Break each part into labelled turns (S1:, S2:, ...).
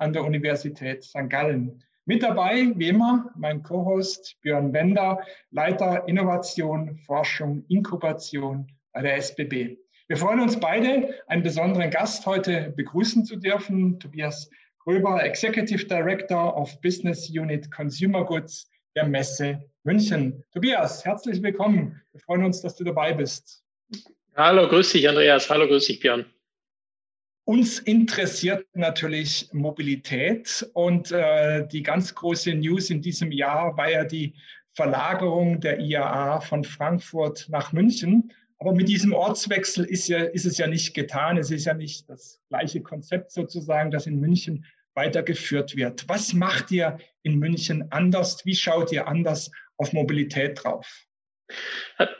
S1: an der Universität St. Gallen. Mit dabei, wie immer, mein Co-Host Björn Bender, Leiter Innovation, Forschung, Inkubation bei der SBB. Wir freuen uns beide, einen besonderen Gast heute begrüßen zu dürfen, Tobias Gröber, Executive Director of Business Unit Consumer Goods der Messe München. Tobias, herzlich willkommen. Wir freuen uns, dass du dabei bist.
S2: Hallo, grüß dich, Andreas. Hallo, grüß dich, Björn.
S1: Uns interessiert natürlich Mobilität und äh, die ganz große News in diesem Jahr war ja die Verlagerung der IAA von Frankfurt nach München. Aber mit diesem Ortswechsel ist, ja, ist es ja nicht getan. Es ist ja nicht das gleiche Konzept sozusagen, das in München weitergeführt wird. Was macht ihr in München anders? Wie schaut ihr anders auf Mobilität drauf?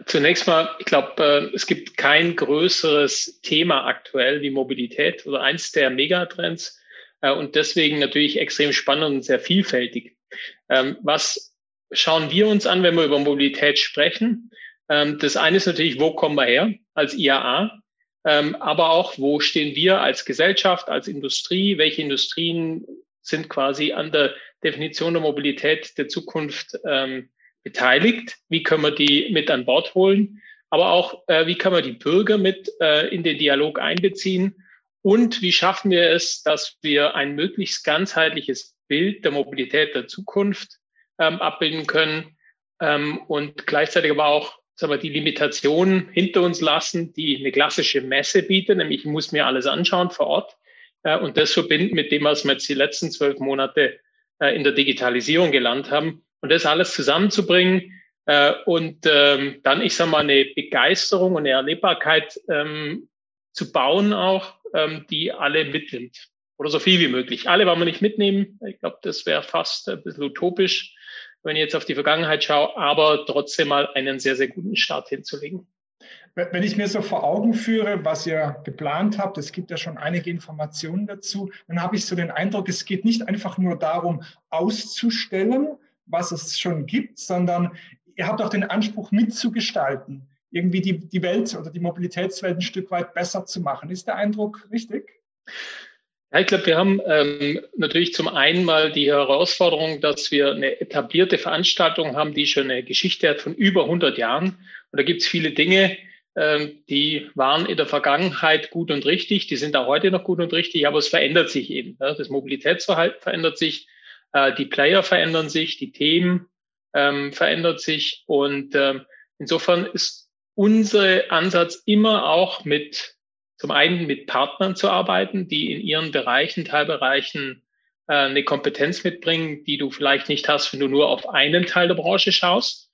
S2: Zunächst mal, ich glaube, äh, es gibt kein größeres Thema aktuell wie Mobilität oder eins der Megatrends äh, und deswegen natürlich extrem spannend und sehr vielfältig. Ähm, was schauen wir uns an, wenn wir über Mobilität sprechen? Ähm, das eine ist natürlich, wo kommen wir her als IAA? Ähm, aber auch, wo stehen wir als Gesellschaft, als Industrie? Welche Industrien sind quasi an der Definition der Mobilität der Zukunft beteiligt? Wie können wir die mit an Bord holen? Aber auch, äh, wie können wir die Bürger mit äh, in den Dialog einbeziehen? Und wie schaffen wir es, dass wir ein möglichst ganzheitliches Bild der Mobilität der Zukunft ähm, abbilden können ähm, und gleichzeitig aber auch sagen wir, die Limitationen hinter uns lassen, die eine klassische Messe bietet, nämlich ich muss mir alles anschauen vor Ort äh, und das verbinden mit dem, was wir jetzt die letzten zwölf Monate äh, in der Digitalisierung gelernt haben und das alles zusammenzubringen äh, und ähm, dann, ich sage mal, eine Begeisterung und eine Erlebbarkeit ähm, zu bauen auch, ähm, die alle mitnimmt. Oder so viel wie möglich. Alle wollen wir nicht mitnehmen. Ich glaube, das wäre fast ein bisschen utopisch, wenn ich jetzt auf die Vergangenheit schaue, aber trotzdem mal einen sehr, sehr guten Start hinzulegen.
S1: Wenn ich mir so vor Augen führe, was ihr geplant habt, es gibt ja schon einige Informationen dazu, dann habe ich so den Eindruck, es geht nicht einfach nur darum, auszustellen, was es schon gibt, sondern ihr habt auch den Anspruch mitzugestalten, irgendwie die, die Welt oder die Mobilitätswelt ein Stück weit besser zu machen. Ist der Eindruck richtig?
S2: Ja, ich glaube, wir haben ähm, natürlich zum einen mal die Herausforderung, dass wir eine etablierte Veranstaltung haben, die schon eine Geschichte hat von über 100 Jahren. Und da gibt es viele Dinge, ähm, die waren in der Vergangenheit gut und richtig, die sind auch heute noch gut und richtig, aber es verändert sich eben. Ja. Das Mobilitätsverhalten verändert sich, äh, die Player verändern sich, die Themen ähm, verändert sich. Und ähm, insofern ist unser Ansatz immer auch mit, zum einen mit Partnern zu arbeiten, die in ihren Bereichen, Teilbereichen äh, eine Kompetenz mitbringen, die du vielleicht nicht hast, wenn du nur auf einen Teil der Branche schaust.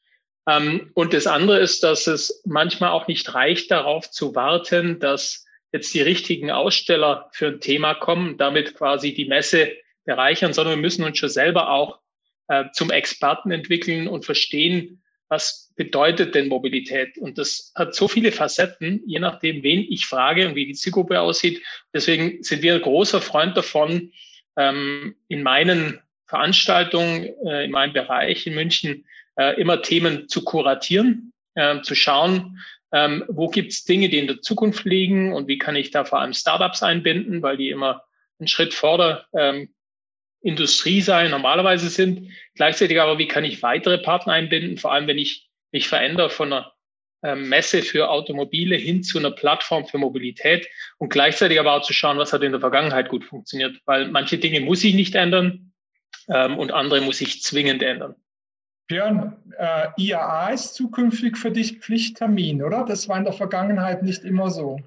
S2: Ähm, und das andere ist, dass es manchmal auch nicht reicht, darauf zu warten, dass jetzt die richtigen Aussteller für ein Thema kommen, damit quasi die Messe bereichern, sondern wir müssen uns schon selber auch äh, zum Experten entwickeln und verstehen, was bedeutet denn Mobilität? Und das hat so viele Facetten, je nachdem, wen ich frage und wie die Zielgruppe aussieht. Deswegen sind wir ein großer Freund davon, ähm, in meinen Veranstaltungen, äh, in meinem Bereich in München, äh, immer Themen zu kuratieren, äh, zu schauen, ähm, wo gibt es Dinge, die in der Zukunft liegen und wie kann ich da vor allem Startups einbinden, weil die immer einen Schritt vor der ähm, Industrie sein, normalerweise sind. Gleichzeitig aber, wie kann ich weitere Partner einbinden, vor allem wenn ich mich verändere von einer ähm, Messe für Automobile hin zu einer Plattform für Mobilität und gleichzeitig aber auch zu schauen, was hat in der Vergangenheit gut funktioniert, weil manche Dinge muss ich nicht ändern ähm, und andere muss ich zwingend ändern.
S1: Björn, äh, IAA ist zukünftig für dich Pflichttermin, oder? Das war in der Vergangenheit nicht immer so.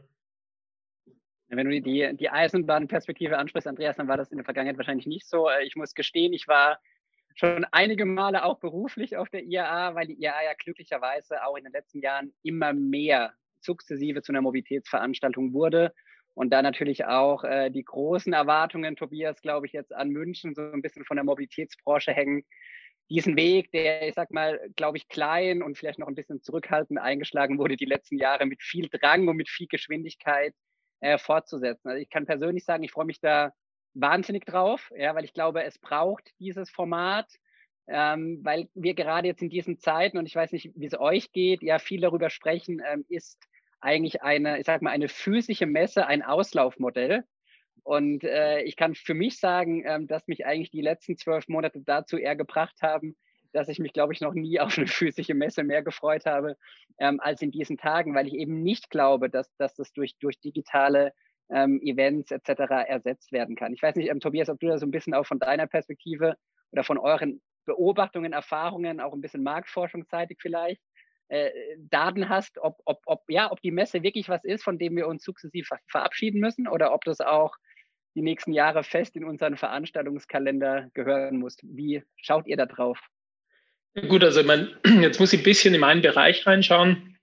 S3: Wenn du die, die Eisenbahnperspektive ansprichst, Andreas, dann war das in der Vergangenheit wahrscheinlich nicht so. Äh, ich muss gestehen, ich war schon einige Male auch beruflich auf der IAA, weil die IAA ja glücklicherweise auch in den letzten Jahren immer mehr sukzessive zu einer Mobilitätsveranstaltung wurde. Und da natürlich auch äh, die großen Erwartungen, Tobias, glaube ich, jetzt an München so ein bisschen von der Mobilitätsbranche hängen. Diesen Weg, der, ich sag mal, glaube ich, klein und vielleicht noch ein bisschen zurückhaltend eingeschlagen wurde die letzten Jahre mit viel Drang und mit viel Geschwindigkeit äh, fortzusetzen. Also ich kann persönlich sagen, ich freue mich da wahnsinnig drauf, ja, weil ich glaube, es braucht dieses Format, ähm, weil wir gerade jetzt in diesen Zeiten, und ich weiß nicht, wie es euch geht, ja viel darüber sprechen, ähm, ist eigentlich eine, ich sag mal, eine physische Messe, ein Auslaufmodell. Und äh, ich kann für mich sagen, ähm, dass mich eigentlich die letzten zwölf Monate dazu eher gebracht haben, dass ich mich, glaube ich, noch nie auf eine physische Messe mehr gefreut habe ähm, als in diesen Tagen, weil ich eben nicht glaube, dass, dass das durch, durch digitale ähm, Events etc. ersetzt werden kann. Ich weiß nicht, ähm, Tobias, ob du da so ein bisschen auch von deiner Perspektive oder von euren Beobachtungen, Erfahrungen, auch ein bisschen marktforschungsseitig vielleicht, äh, Daten hast, ob, ob, ob, ja, ob die Messe wirklich was ist, von dem wir uns sukzessiv verabschieden müssen oder ob das auch die nächsten Jahre fest in unseren Veranstaltungskalender gehören muss. Wie schaut ihr da drauf?
S2: Gut, also man, jetzt muss ich ein bisschen in meinen Bereich reinschauen.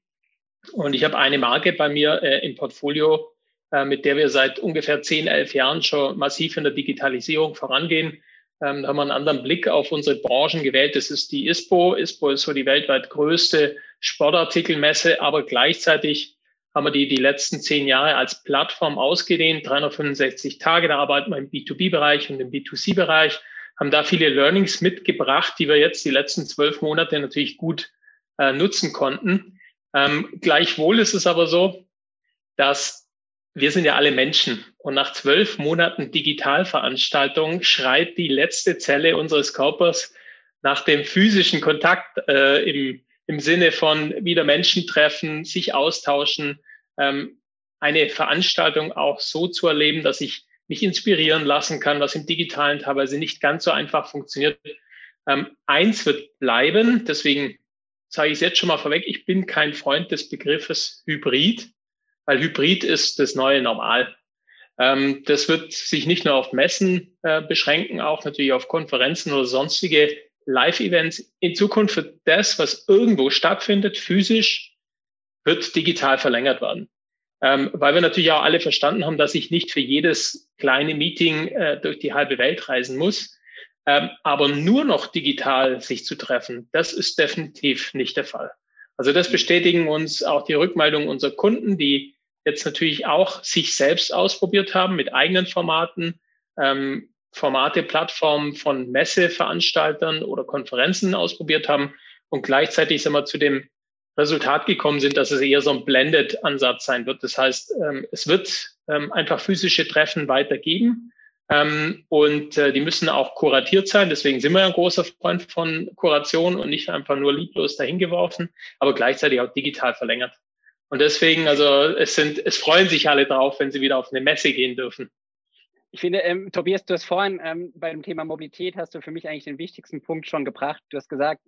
S2: Und ich habe eine Marke bei mir äh, im Portfolio, äh, mit der wir seit ungefähr 10, 11 Jahren schon massiv in der Digitalisierung vorangehen. Ähm, da haben wir einen anderen Blick auf unsere Branchen gewählt. Das ist die ISPO. ISPO ist so die weltweit größte Sportartikelmesse, aber gleichzeitig haben wir die die letzten zehn Jahre als Plattform ausgedehnt, 365 Tage. Da arbeiten wir im B2B-Bereich und im B2C-Bereich haben da viele Learnings mitgebracht, die wir jetzt die letzten zwölf Monate natürlich gut äh, nutzen konnten. Ähm, gleichwohl ist es aber so, dass wir sind ja alle Menschen und nach zwölf Monaten Digitalveranstaltung schreit die letzte Zelle unseres Körpers nach dem physischen Kontakt äh, im, im Sinne von wieder Menschen treffen, sich austauschen, ähm, eine Veranstaltung auch so zu erleben, dass ich mich inspirieren lassen kann, was im Digitalen teilweise nicht ganz so einfach funktioniert. Ähm, eins wird bleiben, deswegen sage ich es jetzt schon mal vorweg, ich bin kein Freund des Begriffes Hybrid, weil Hybrid ist das neue Normal. Ähm, das wird sich nicht nur auf Messen äh, beschränken, auch natürlich auf Konferenzen oder sonstige Live-Events. In Zukunft wird das, was irgendwo stattfindet, physisch, wird digital verlängert werden ähm, weil wir natürlich auch alle verstanden haben, dass ich nicht für jedes kleine Meeting äh, durch die halbe Welt reisen muss. Ähm, aber nur noch digital sich zu treffen, das ist definitiv nicht der Fall. Also das bestätigen uns auch die Rückmeldungen unserer Kunden, die jetzt natürlich auch sich selbst ausprobiert haben mit eigenen Formaten, ähm, Formate, Plattformen von Messeveranstaltern oder Konferenzen ausprobiert haben und gleichzeitig sind wir zu dem Resultat gekommen sind, dass es eher so ein Blended-Ansatz sein wird. Das heißt, ähm, es wird ähm, einfach physische Treffen weitergeben ähm, und äh, die müssen auch kuratiert sein. Deswegen sind wir ja ein großer Freund von Kuration und nicht einfach nur lieblos dahingeworfen, aber gleichzeitig auch digital verlängert. Und deswegen, also es sind, es freuen sich alle drauf, wenn sie wieder auf eine Messe gehen dürfen.
S3: Ich finde, ähm, Tobias, du hast vorhin ähm, bei dem Thema Mobilität hast du für mich eigentlich den wichtigsten Punkt schon gebracht. Du hast gesagt,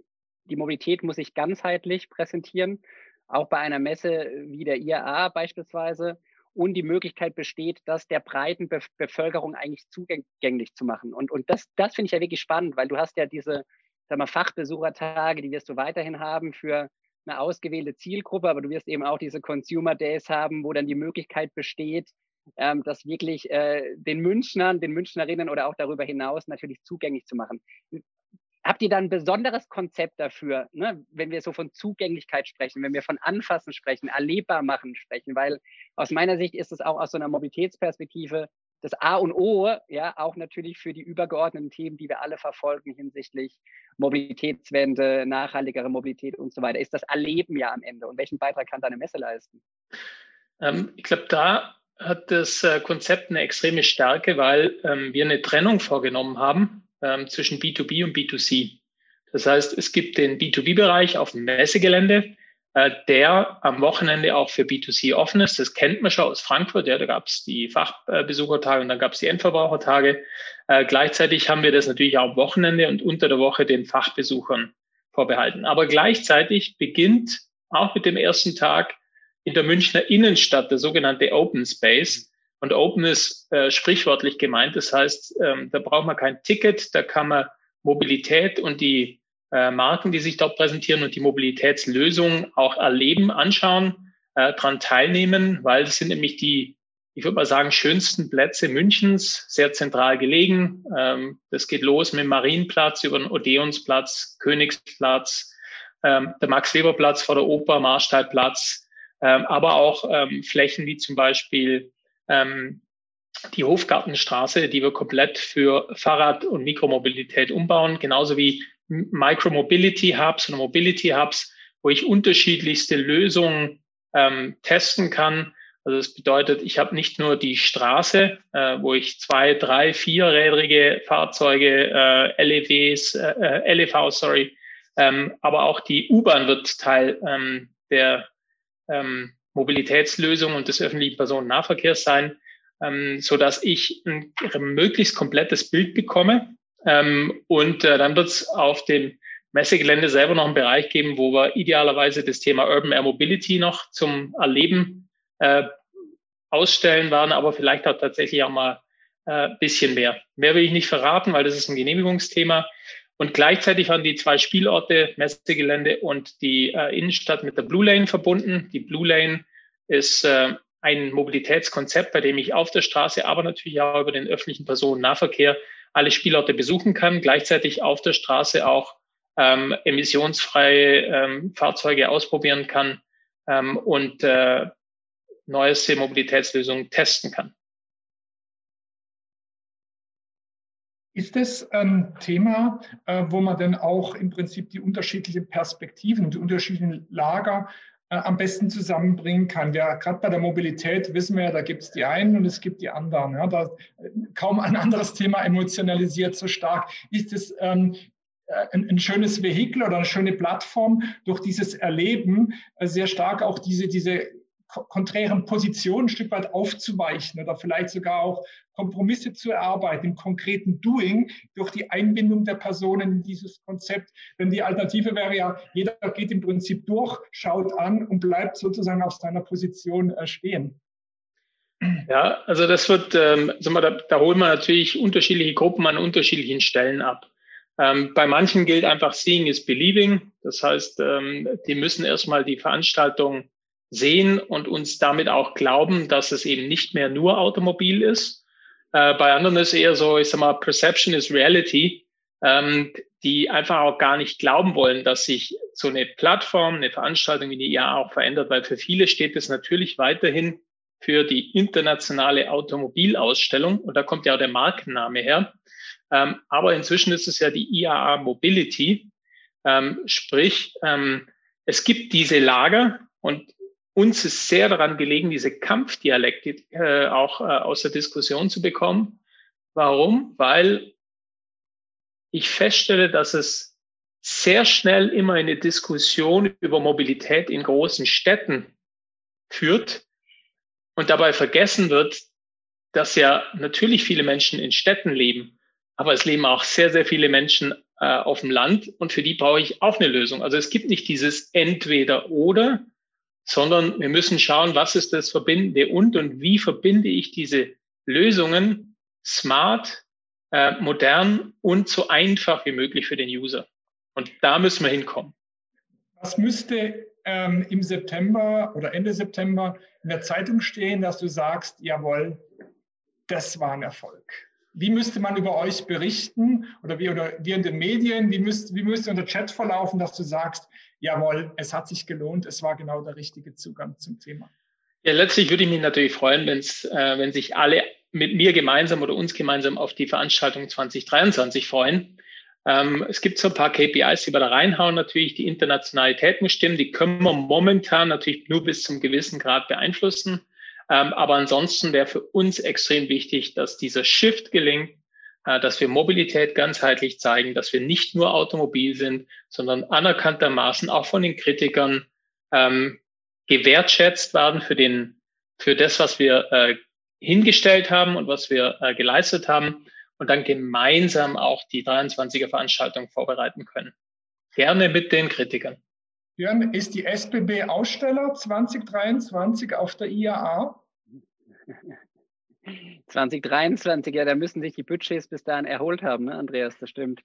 S3: die Mobilität muss sich ganzheitlich präsentieren, auch bei einer Messe wie der IAA beispielsweise. Und die Möglichkeit besteht, das der breiten Be Bevölkerung eigentlich zugänglich zu machen. Und, und das, das finde ich ja wirklich spannend, weil du hast ja diese sag mal, Fachbesuchertage, die wirst du weiterhin haben für eine ausgewählte Zielgruppe, aber du wirst eben auch diese Consumer Days haben, wo dann die Möglichkeit besteht, ähm, das wirklich äh, den Münchnern, den Münchnerinnen oder auch darüber hinaus natürlich zugänglich zu machen. Habt ihr da ein besonderes Konzept dafür, ne? wenn wir so von Zugänglichkeit sprechen, wenn wir von Anfassen sprechen, erlebbar machen sprechen? Weil aus meiner Sicht ist es auch aus so einer Mobilitätsperspektive das A und O, ja, auch natürlich für die übergeordneten Themen, die wir alle verfolgen hinsichtlich Mobilitätswende, nachhaltigere Mobilität und so weiter, ist das Erleben ja am Ende. Und welchen Beitrag kann da eine Messe leisten?
S2: Ähm, ich glaube, da hat das äh, Konzept eine extreme Stärke, weil ähm, wir eine Trennung vorgenommen haben ähm, zwischen B2B und B2C. Das heißt, es gibt den B2B-Bereich auf dem Messegelände, äh, der am Wochenende auch für B2C offen ist. Das kennt man schon aus Frankfurt. Ja, da gab es die Fachbesuchertage und dann gab es die Endverbrauchertage. Äh, gleichzeitig haben wir das natürlich auch am Wochenende und unter der Woche den Fachbesuchern vorbehalten. Aber gleichzeitig beginnt auch mit dem ersten Tag in der Münchner Innenstadt der sogenannte Open Space. Und Open ist äh, sprichwörtlich gemeint. Das heißt, ähm, da braucht man kein Ticket, da kann man Mobilität und die äh, Marken, die sich dort präsentieren und die Mobilitätslösungen auch erleben, anschauen, äh, dran teilnehmen, weil das sind nämlich die, ich würde mal sagen, schönsten Plätze Münchens, sehr zentral gelegen. Ähm, das geht los mit dem Marienplatz über den Odeonsplatz, Königsplatz, ähm, der Max-Weber-Platz vor der Oper, Marstallplatz, ähm, aber auch ähm, Flächen wie zum Beispiel ähm, die Hofgartenstraße, die wir komplett für Fahrrad- und Mikromobilität umbauen, genauso wie Micromobility Hubs und Mobility Hubs, wo ich unterschiedlichste Lösungen ähm, testen kann. Also das bedeutet, ich habe nicht nur die Straße, äh, wo ich zwei, drei, vierrädrige Fahrzeuge, äh, LEWs, äh, äh LEV, sorry, ähm, aber auch die U-Bahn wird Teil ähm, der ähm, Mobilitätslösung und des öffentlichen Personennahverkehrs sein, ähm, so dass ich ein möglichst komplettes Bild bekomme. Ähm, und äh, dann wird es auf dem Messegelände selber noch einen Bereich geben, wo wir idealerweise das Thema Urban Air Mobility noch zum Erleben äh, ausstellen werden, aber vielleicht auch tatsächlich auch mal äh, bisschen mehr. Mehr will ich nicht verraten, weil das ist ein Genehmigungsthema. Und gleichzeitig waren die zwei Spielorte, Messegelände und die äh, Innenstadt mit der Blue Lane verbunden. Die Blue Lane ist äh, ein Mobilitätskonzept, bei dem ich auf der Straße, aber natürlich auch über den öffentlichen Personennahverkehr alle Spielorte besuchen kann, gleichzeitig auf der Straße auch ähm, emissionsfreie ähm, Fahrzeuge ausprobieren kann ähm, und äh, neueste Mobilitätslösungen testen kann.
S1: Ist das ein Thema, äh, wo man dann auch im Prinzip die unterschiedlichen Perspektiven, die unterschiedlichen Lager äh, am besten zusammenbringen kann? Ja, gerade bei der Mobilität wissen wir ja, da gibt es die einen und es gibt die anderen. Ja, da äh, kaum ein anderes Thema emotionalisiert so stark. Ist es ähm, ein, ein, schönes Vehikel oder eine schöne Plattform, durch dieses Erleben sehr stark auch diese, diese konträren Positionen ein Stück weit aufzuweichen oder vielleicht sogar auch Kompromisse zu erarbeiten im konkreten Doing durch die Einbindung der Personen in dieses Konzept. Denn die Alternative wäre ja, jeder geht im Prinzip durch, schaut an und bleibt sozusagen auf seiner Position äh, stehen.
S2: Ja, also das wird, ähm, wir, da, da holen wir natürlich unterschiedliche Gruppen an unterschiedlichen Stellen ab. Ähm, bei manchen gilt einfach Seeing is Believing. Das heißt, ähm, die müssen erstmal die Veranstaltung sehen und uns damit auch glauben, dass es eben nicht mehr nur Automobil ist. Äh, bei anderen ist eher so, ich sag mal, Perception is Reality, ähm, die einfach auch gar nicht glauben wollen, dass sich so eine Plattform, eine Veranstaltung wie die IA auch verändert, weil für viele steht es natürlich weiterhin für die internationale Automobilausstellung und da kommt ja auch der Markenname her. Ähm, aber inzwischen ist es ja die IAA Mobility, ähm, sprich, ähm, es gibt diese Lager und uns ist sehr daran gelegen, diese Kampfdialektik äh, auch äh, aus der Diskussion zu bekommen. Warum? Weil ich feststelle, dass es sehr schnell immer eine Diskussion über Mobilität in großen Städten führt und dabei vergessen wird, dass ja natürlich viele Menschen in Städten leben, aber es leben auch sehr, sehr viele Menschen äh, auf dem Land und für die brauche ich auch eine Lösung. Also es gibt nicht dieses entweder oder, sondern wir müssen schauen, was ist das verbindende und und wie verbinde ich diese Lösungen smart, äh, modern und so einfach wie möglich für den User. Und da müssen wir hinkommen.
S1: Was müsste ähm, im September oder Ende September in der Zeitung stehen, dass du sagst, jawohl, das war ein Erfolg? Wie müsste man über euch berichten oder wie, oder wie in den Medien? Wie müsste, wie müsste unser Chat verlaufen, dass du sagst, jawohl, es hat sich gelohnt, es war genau der richtige Zugang zum Thema.
S2: Ja, letztlich würde ich mich natürlich freuen, wenn's, äh, wenn sich alle mit mir gemeinsam oder uns gemeinsam auf die Veranstaltung 2023 freuen. Ähm, es gibt so ein paar KPIs, die wir da reinhauen. Natürlich die Internationalitäten stimmen, die können wir momentan natürlich nur bis zum gewissen Grad beeinflussen. Ähm, aber ansonsten wäre für uns extrem wichtig, dass dieser Shift gelingt dass wir Mobilität ganzheitlich zeigen, dass wir nicht nur Automobil sind, sondern anerkanntermaßen auch von den Kritikern ähm, gewertschätzt werden für den, für das, was wir äh, hingestellt haben und was wir äh, geleistet haben und dann gemeinsam auch die 23er Veranstaltung vorbereiten können. Gerne mit den Kritikern.
S1: Jörn, ist die SBB Aussteller 2023 auf der IAA?
S3: 2023, ja, da müssen sich die Budgets bis dahin erholt haben, ne, Andreas, das stimmt.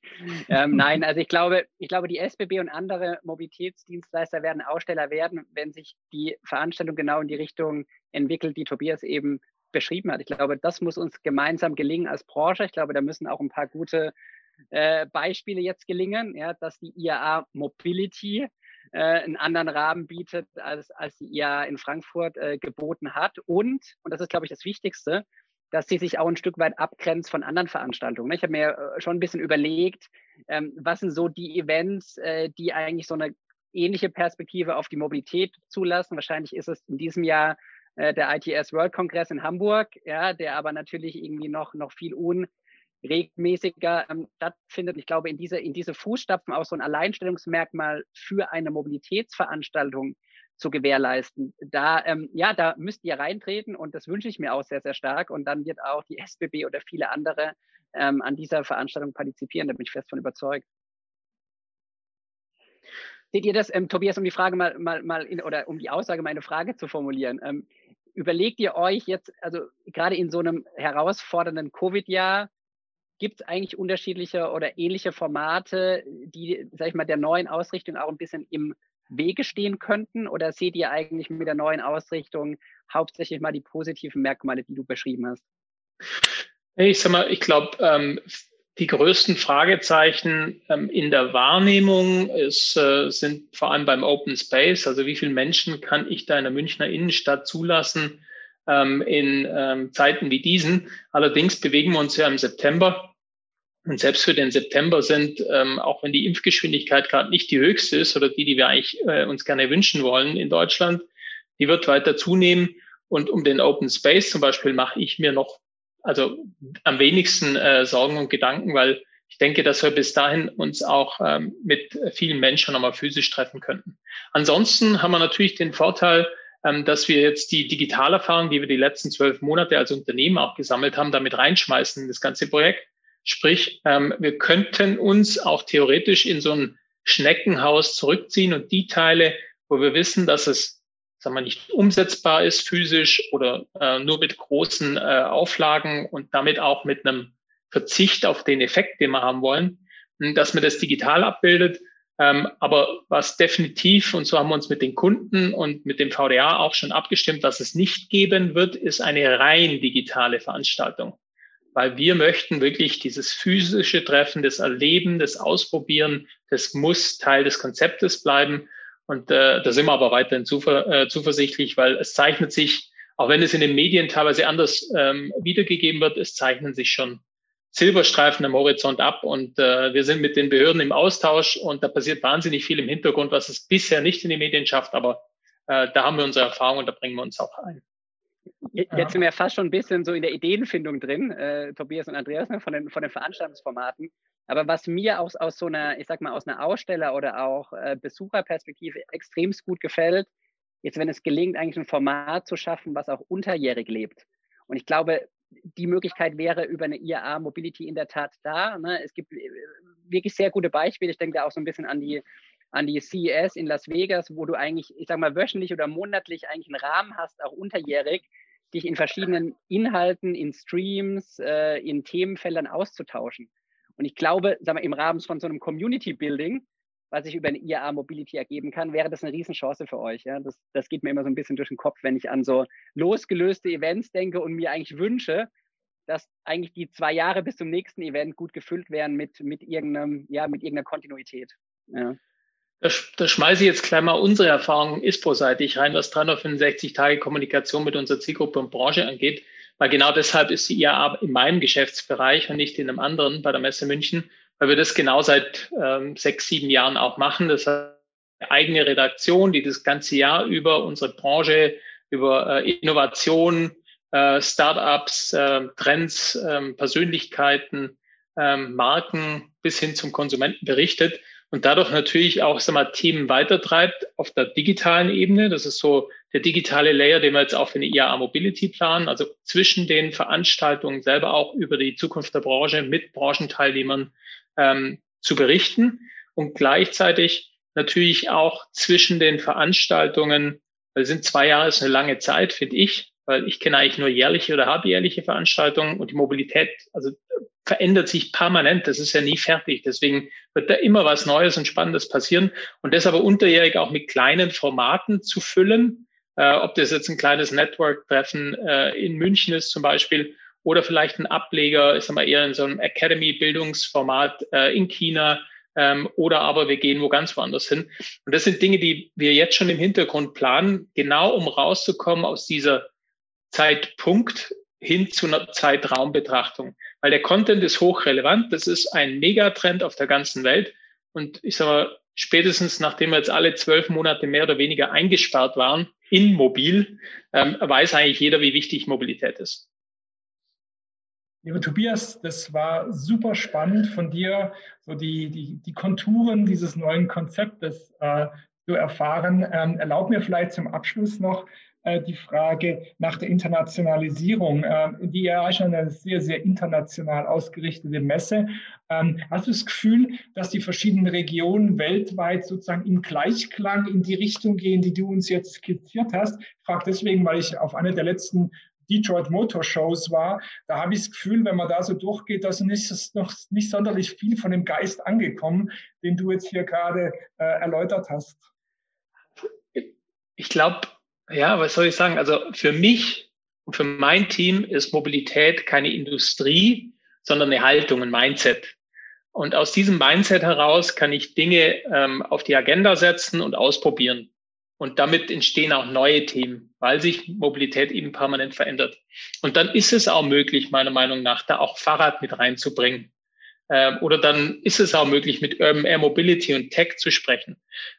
S3: Ähm, nein, also ich glaube, ich glaube, die SBB und andere Mobilitätsdienstleister werden Aussteller werden, wenn sich die Veranstaltung genau in die Richtung entwickelt, die Tobias eben beschrieben hat. Ich glaube, das muss uns gemeinsam gelingen als Branche. Ich glaube, da müssen auch ein paar gute äh, Beispiele jetzt gelingen, ja, dass die IAA Mobility äh, einen anderen Rahmen bietet, als, als die IAA in Frankfurt äh, geboten hat. Und, und das ist, glaube ich, das Wichtigste, dass sie sich auch ein Stück weit abgrenzt von anderen Veranstaltungen. Ich habe mir äh, schon ein bisschen überlegt, ähm, was sind so die Events, äh, die eigentlich so eine ähnliche Perspektive auf die Mobilität zulassen. Wahrscheinlich ist es in diesem Jahr äh, der ITS World Congress in Hamburg, ja, der aber natürlich irgendwie noch, noch viel unregelmäßiger ähm, stattfindet. Ich glaube, in diese, in diese Fußstapfen auch so ein Alleinstellungsmerkmal für eine Mobilitätsveranstaltung zu gewährleisten. Da, ähm, ja, da müsst ihr reintreten und das wünsche ich mir auch sehr, sehr stark. Und dann wird auch die SBB oder viele andere ähm, an dieser Veranstaltung partizipieren. Da bin ich fest von überzeugt. Seht ihr das, ähm, Tobias, um die Frage mal, mal, mal in, oder um die Aussage meine Frage zu formulieren? Ähm, überlegt ihr euch jetzt, also gerade in so einem herausfordernden Covid-Jahr, gibt es eigentlich unterschiedliche oder ähnliche Formate, die, sag ich mal, der neuen Ausrichtung auch ein bisschen im Wege stehen könnten? Oder seht ihr eigentlich mit der neuen Ausrichtung hauptsächlich mal die positiven Merkmale, die du beschrieben hast?
S2: Ich sag mal, ich glaube, ähm, die größten Fragezeichen ähm, in der Wahrnehmung ist, äh, sind vor allem beim Open Space. Also wie viele Menschen kann ich da in der Münchner Innenstadt zulassen ähm, in ähm, Zeiten wie diesen? Allerdings bewegen wir uns ja im September. Und selbst für den September sind, ähm, auch wenn die Impfgeschwindigkeit gerade nicht die höchste ist oder die, die wir eigentlich äh, uns gerne wünschen wollen in Deutschland, die wird weiter zunehmen. Und um den Open Space zum Beispiel mache ich mir noch also am wenigsten äh, Sorgen und Gedanken, weil ich denke, dass wir bis dahin uns auch ähm, mit vielen Menschen nochmal physisch treffen könnten. Ansonsten haben wir natürlich den Vorteil, dass wir jetzt die Digitalerfahrung, die wir die letzten zwölf Monate als Unternehmen auch gesammelt haben, damit reinschmeißen in das ganze Projekt. Sprich, ähm, wir könnten uns auch theoretisch in so ein Schneckenhaus zurückziehen und die Teile, wo wir wissen, dass es sagen wir, nicht umsetzbar ist physisch oder äh, nur mit großen äh, Auflagen und damit auch mit einem Verzicht auf den Effekt, den wir haben wollen, dass man das digital abbildet. Ähm, aber was definitiv, und so haben wir uns mit den Kunden und mit dem VDA auch schon abgestimmt, was es nicht geben wird, ist eine rein digitale Veranstaltung. Weil wir möchten wirklich dieses physische Treffen, das Erleben, das Ausprobieren, das muss Teil des Konzeptes bleiben. Und äh, da sind wir aber weiterhin zuver äh, zuversichtlich, weil es zeichnet sich, auch wenn es in den Medien teilweise anders ähm, wiedergegeben wird, es zeichnen sich schon Silberstreifen am Horizont ab und äh, wir sind mit den Behörden im Austausch und da passiert wahnsinnig viel im Hintergrund, was es bisher nicht in die Medien schafft, aber äh, da haben wir unsere Erfahrung und da bringen wir uns auch ein.
S3: Jetzt sind wir fast schon ein bisschen so in der Ideenfindung drin, äh, Tobias und Andreas, ne, von, den, von den Veranstaltungsformaten. Aber was mir aus, aus so einer, ich sag mal, aus einer Aussteller- oder auch äh, Besucherperspektive extremst gut gefällt, ist, wenn es gelingt, eigentlich ein Format zu schaffen, was auch unterjährig lebt. Und ich glaube, die Möglichkeit wäre über eine IAA Mobility in der Tat da. Ne? Es gibt äh, wirklich sehr gute Beispiele. Ich denke da auch so ein bisschen an die, an die CES in Las Vegas, wo du eigentlich, ich sag mal, wöchentlich oder monatlich eigentlich einen Rahmen hast, auch unterjährig, dich in verschiedenen Inhalten, in Streams, äh, in Themenfeldern auszutauschen. Und ich glaube, sagen wir, im Rahmen von so einem Community Building, was sich über eine IAA Mobility ergeben kann, wäre das eine Riesenchance für euch. Ja? Das, das geht mir immer so ein bisschen durch den Kopf, wenn ich an so losgelöste Events denke und mir eigentlich wünsche, dass eigentlich die zwei Jahre bis zum nächsten Event gut gefüllt wären mit, mit, irgendeinem, ja, mit irgendeiner Kontinuität. Ja.
S2: Da, da schmeiße ich jetzt gleich mal unsere Erfahrungen ISPO-seitig rein, was 365 Tage Kommunikation mit unserer Zielgruppe und Branche angeht. Weil genau deshalb ist die IAA in meinem Geschäftsbereich und nicht in einem anderen bei der Messe München, weil wir das genau seit ähm, sechs, sieben Jahren auch machen. Das heißt, eine eigene Redaktion, die das ganze Jahr über unsere Branche, über äh, Innovation, äh, Startups, äh, Trends, äh, Persönlichkeiten, äh, Marken bis hin zum Konsumenten berichtet und dadurch natürlich auch sag mal, Themen weitertreibt auf der digitalen Ebene. Das ist so der digitale Layer, den wir jetzt auch für eine IAA Mobility planen, also zwischen den Veranstaltungen selber auch über die Zukunft der Branche mit Branchenteilnehmern ähm, zu berichten und gleichzeitig natürlich auch zwischen den Veranstaltungen, weil sind zwei Jahre ist eine lange Zeit, finde ich, weil ich kenne eigentlich nur jährliche oder halbjährliche Veranstaltungen und die Mobilität, also verändert sich permanent. Das ist ja nie fertig. Deswegen wird da immer was Neues und Spannendes passieren. Und das aber unterjährig auch mit kleinen Formaten zu füllen, äh, ob das jetzt ein kleines Network-Treffen äh, in München ist zum Beispiel oder vielleicht ein Ableger, ich sag mal eher in so einem Academy-Bildungsformat äh, in China ähm, oder aber wir gehen wo ganz woanders hin. Und das sind Dinge, die wir jetzt schon im Hintergrund planen, genau um rauszukommen aus dieser Zeitpunkt hin zu einer Zeitraumbetrachtung. Weil der Content ist hochrelevant, das ist ein Megatrend auf der ganzen Welt. Und ich sage mal, spätestens nachdem wir jetzt alle zwölf Monate mehr oder weniger eingesperrt waren in Mobil, ähm, weiß eigentlich jeder, wie wichtig Mobilität ist.
S1: Lieber Tobias, das war super spannend von dir, so die, die, die Konturen dieses neuen Konzeptes äh, zu erfahren. Ähm, erlaub mir vielleicht zum Abschluss noch äh, die Frage nach der Internationalisierung. Äh, die ja schon eine sehr, sehr international ausgerichtete Messe. Ähm, hast du das Gefühl, dass die verschiedenen Regionen weltweit sozusagen im Gleichklang in die Richtung gehen, die du uns jetzt skizziert hast? Ich frage deswegen, weil ich auf einer der letzten Detroit Motor Shows war, da habe ich das Gefühl, wenn man da so durchgeht, dass ist noch nicht sonderlich viel von dem Geist angekommen, den du jetzt hier gerade äh, erläutert hast.
S2: Ich glaube, ja, was soll ich sagen? Also für mich und für mein Team ist Mobilität keine Industrie, sondern eine Haltung, ein Mindset. Und aus diesem Mindset heraus kann ich Dinge ähm, auf die Agenda setzen und ausprobieren. Und damit entstehen auch neue Themen, weil sich Mobilität eben permanent verändert. Und dann ist es auch möglich, meiner Meinung nach, da auch Fahrrad mit reinzubringen. Ähm, oder dann ist es auch möglich, mit Urban Air Mobility und Tech zu sprechen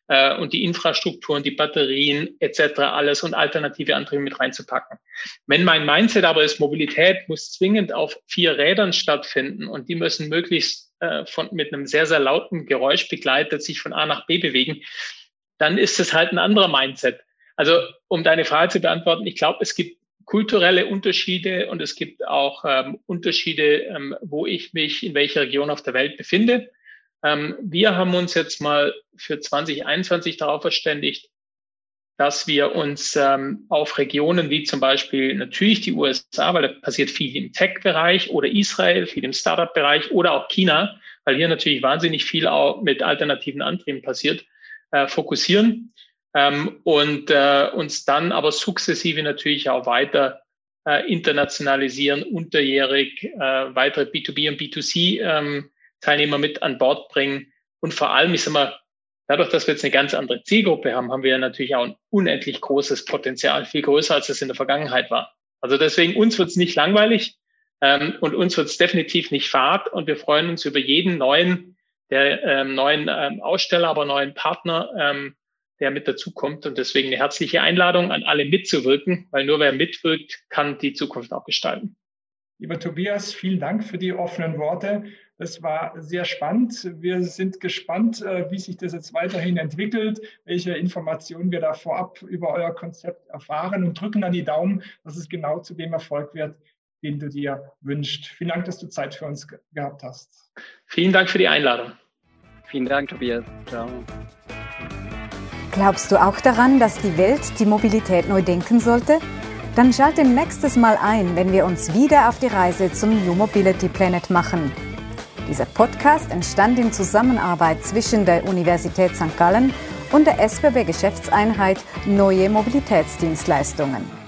S2: äh, und die Infrastrukturen, die Batterien etc. alles und alternative Antriebe mit reinzupacken. Wenn mein Mindset aber ist, Mobilität muss zwingend auf vier Rädern stattfinden und die müssen möglichst äh, von, mit einem sehr, sehr lauten Geräusch begleitet sich von A nach B bewegen, dann ist es halt ein anderer Mindset. Also um deine Frage zu beantworten, ich glaube, es gibt kulturelle Unterschiede und es gibt auch ähm, Unterschiede, ähm, wo ich mich in welcher Region auf der Welt befinde. Ähm, wir haben uns jetzt mal für 2021 darauf verständigt, dass wir uns ähm, auf Regionen wie zum Beispiel natürlich die USA, weil da passiert viel im Tech-Bereich oder Israel, viel im Startup-Bereich oder auch China, weil hier natürlich wahnsinnig viel auch mit alternativen Antrieben passiert, äh, fokussieren ähm, und äh, uns dann aber sukzessive natürlich auch weiter äh, internationalisieren, unterjährig äh, weitere B2B und B2C ähm, Teilnehmer mit an Bord bringen und vor allem, ich sag mal, dadurch, dass wir jetzt eine ganz andere Zielgruppe haben, haben wir natürlich auch ein unendlich großes Potenzial, viel größer als es in der Vergangenheit war. Also deswegen uns wird es nicht langweilig ähm, und uns wird es definitiv nicht fad und wir freuen uns über jeden neuen, der ähm, neuen ähm, Aussteller, aber neuen Partner, ähm, der mit dazukommt. Und deswegen eine herzliche Einladung an alle mitzuwirken, weil nur wer mitwirkt, kann die Zukunft auch gestalten.
S1: Lieber Tobias, vielen Dank für die offenen Worte. Das war sehr spannend. Wir sind gespannt, äh, wie sich das jetzt weiterhin entwickelt, welche Informationen wir da vorab über euer Konzept erfahren und drücken dann die Daumen, dass es genau zu dem Erfolg wird, den du dir wünschst. Vielen Dank, dass du Zeit für uns gehabt hast.
S2: Vielen Dank für die Einladung.
S3: Vielen Dank, Tobias. Ciao.
S4: Glaubst du auch daran, dass die Welt die Mobilität neu denken sollte? Dann schalte nächstes Mal ein, wenn wir uns wieder auf die Reise zum New Mobility Planet machen. Dieser Podcast entstand in Zusammenarbeit zwischen der Universität St. Gallen und der SBB Geschäftseinheit Neue Mobilitätsdienstleistungen.